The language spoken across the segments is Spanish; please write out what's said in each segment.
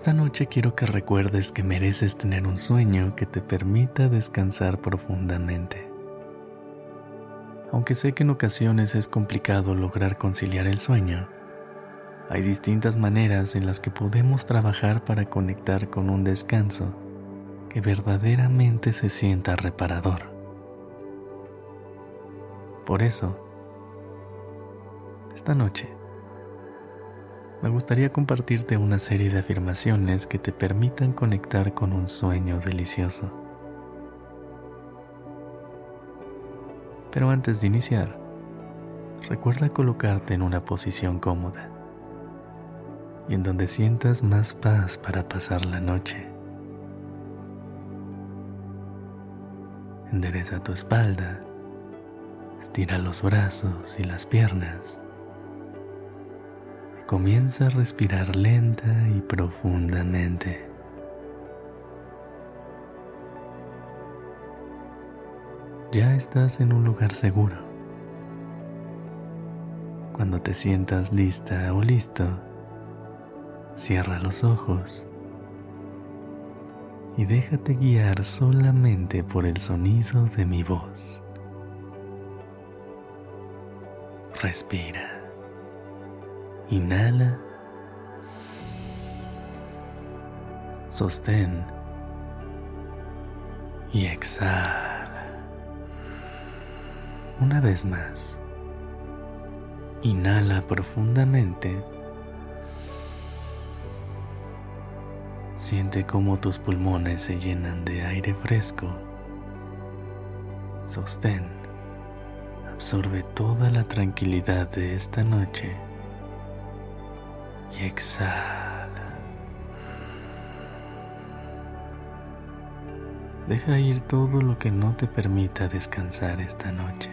Esta noche quiero que recuerdes que mereces tener un sueño que te permita descansar profundamente. Aunque sé que en ocasiones es complicado lograr conciliar el sueño, hay distintas maneras en las que podemos trabajar para conectar con un descanso que verdaderamente se sienta reparador. Por eso, esta noche, me gustaría compartirte una serie de afirmaciones que te permitan conectar con un sueño delicioso. Pero antes de iniciar, recuerda colocarte en una posición cómoda y en donde sientas más paz para pasar la noche. Endereza tu espalda, estira los brazos y las piernas comienza a respirar lenta y profundamente. Ya estás en un lugar seguro. Cuando te sientas lista o listo, Cierra los ojos y déjate guiar solamente por el sonido de mi voz. Respira. Inhala. Sostén. Y exhala. Una vez más. Inhala profundamente Siente cómo tus pulmones se llenan de aire fresco. Sostén. Absorbe toda la tranquilidad de esta noche. Y exhala. Deja ir todo lo que no te permita descansar esta noche.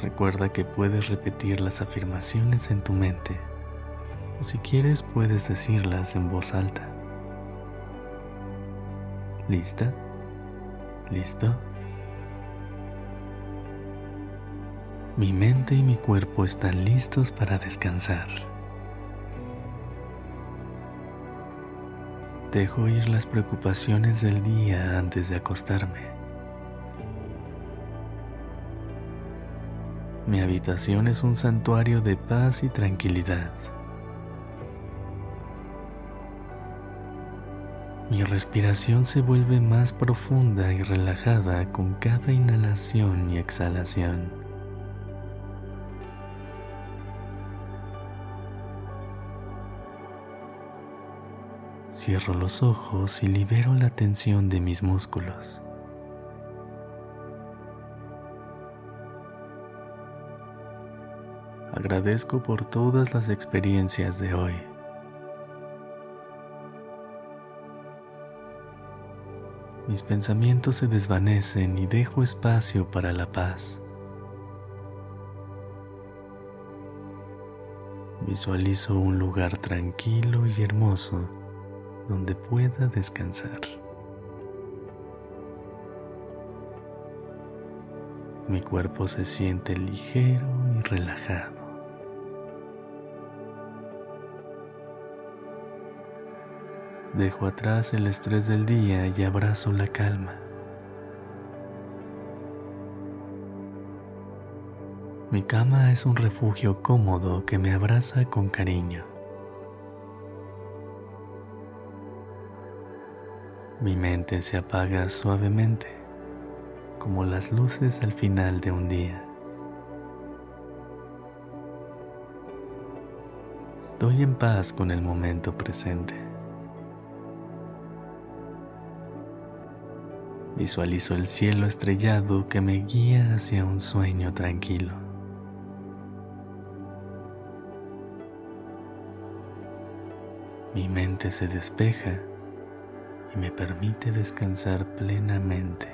Recuerda que puedes repetir las afirmaciones en tu mente si quieres puedes decirlas en voz alta. ¿Lista? ¿Listo? Mi mente y mi cuerpo están listos para descansar. Dejo ir las preocupaciones del día antes de acostarme. Mi habitación es un santuario de paz y tranquilidad. Mi respiración se vuelve más profunda y relajada con cada inhalación y exhalación. Cierro los ojos y libero la tensión de mis músculos. Agradezco por todas las experiencias de hoy. mis pensamientos se desvanecen y dejo espacio para la paz. Visualizo un lugar tranquilo y hermoso donde pueda descansar. Mi cuerpo se siente ligero y relajado. Dejo atrás el estrés del día y abrazo la calma. Mi cama es un refugio cómodo que me abraza con cariño. Mi mente se apaga suavemente, como las luces al final de un día. Estoy en paz con el momento presente. Visualizo el cielo estrellado que me guía hacia un sueño tranquilo. Mi mente se despeja y me permite descansar plenamente.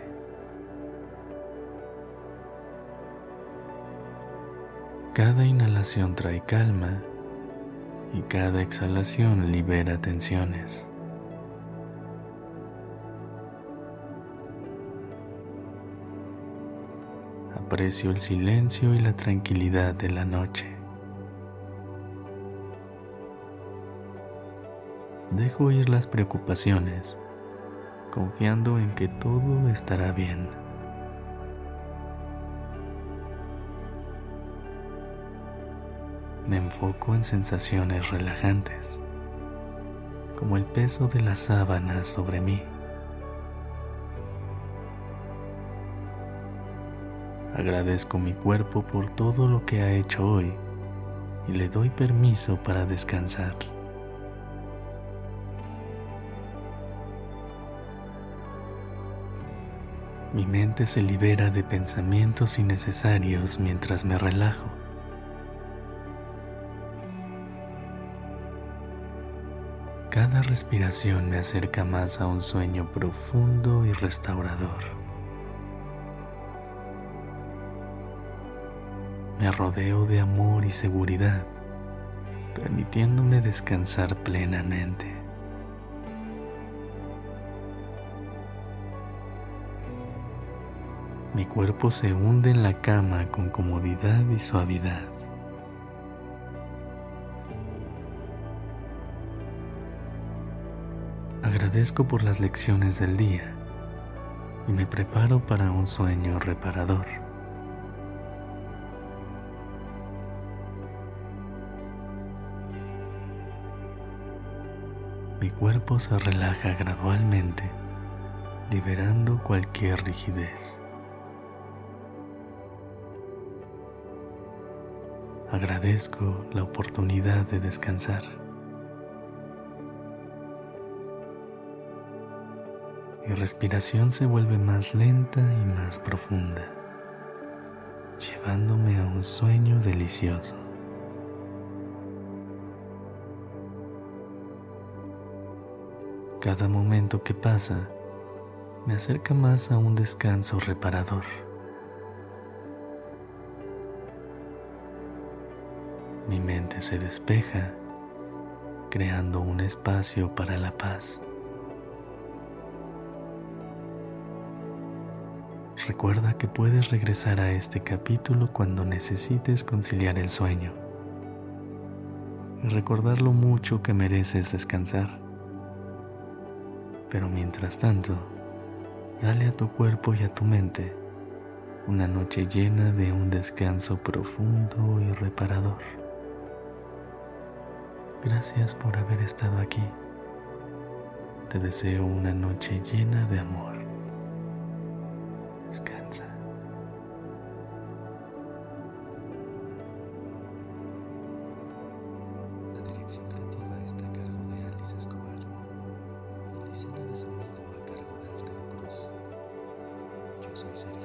Cada inhalación trae calma y cada exhalación libera tensiones. Aprecio el silencio y la tranquilidad de la noche. Dejo ir las preocupaciones, confiando en que todo estará bien. Me enfoco en sensaciones relajantes, como el peso de las sábanas sobre mí. Agradezco mi cuerpo por todo lo que ha hecho hoy y le doy permiso para descansar. Mi mente se libera de pensamientos innecesarios mientras me relajo. Cada respiración me acerca más a un sueño profundo y restaurador. Me rodeo de amor y seguridad, permitiéndome descansar plenamente. Mi cuerpo se hunde en la cama con comodidad y suavidad. Agradezco por las lecciones del día y me preparo para un sueño reparador. Mi cuerpo se relaja gradualmente, liberando cualquier rigidez. Agradezco la oportunidad de descansar. Mi respiración se vuelve más lenta y más profunda, llevándome a un sueño delicioso. Cada momento que pasa me acerca más a un descanso reparador. Mi mente se despeja, creando un espacio para la paz. Recuerda que puedes regresar a este capítulo cuando necesites conciliar el sueño y recordar lo mucho que mereces descansar. Pero mientras tanto, dale a tu cuerpo y a tu mente una noche llena de un descanso profundo y reparador. Gracias por haber estado aquí. Te deseo una noche llena de amor. Descansa. La dirección creativa está a cargo de Alice Escobar. El diseño de sonido a cargo de Alfredo Cruz. Yo soy Sergio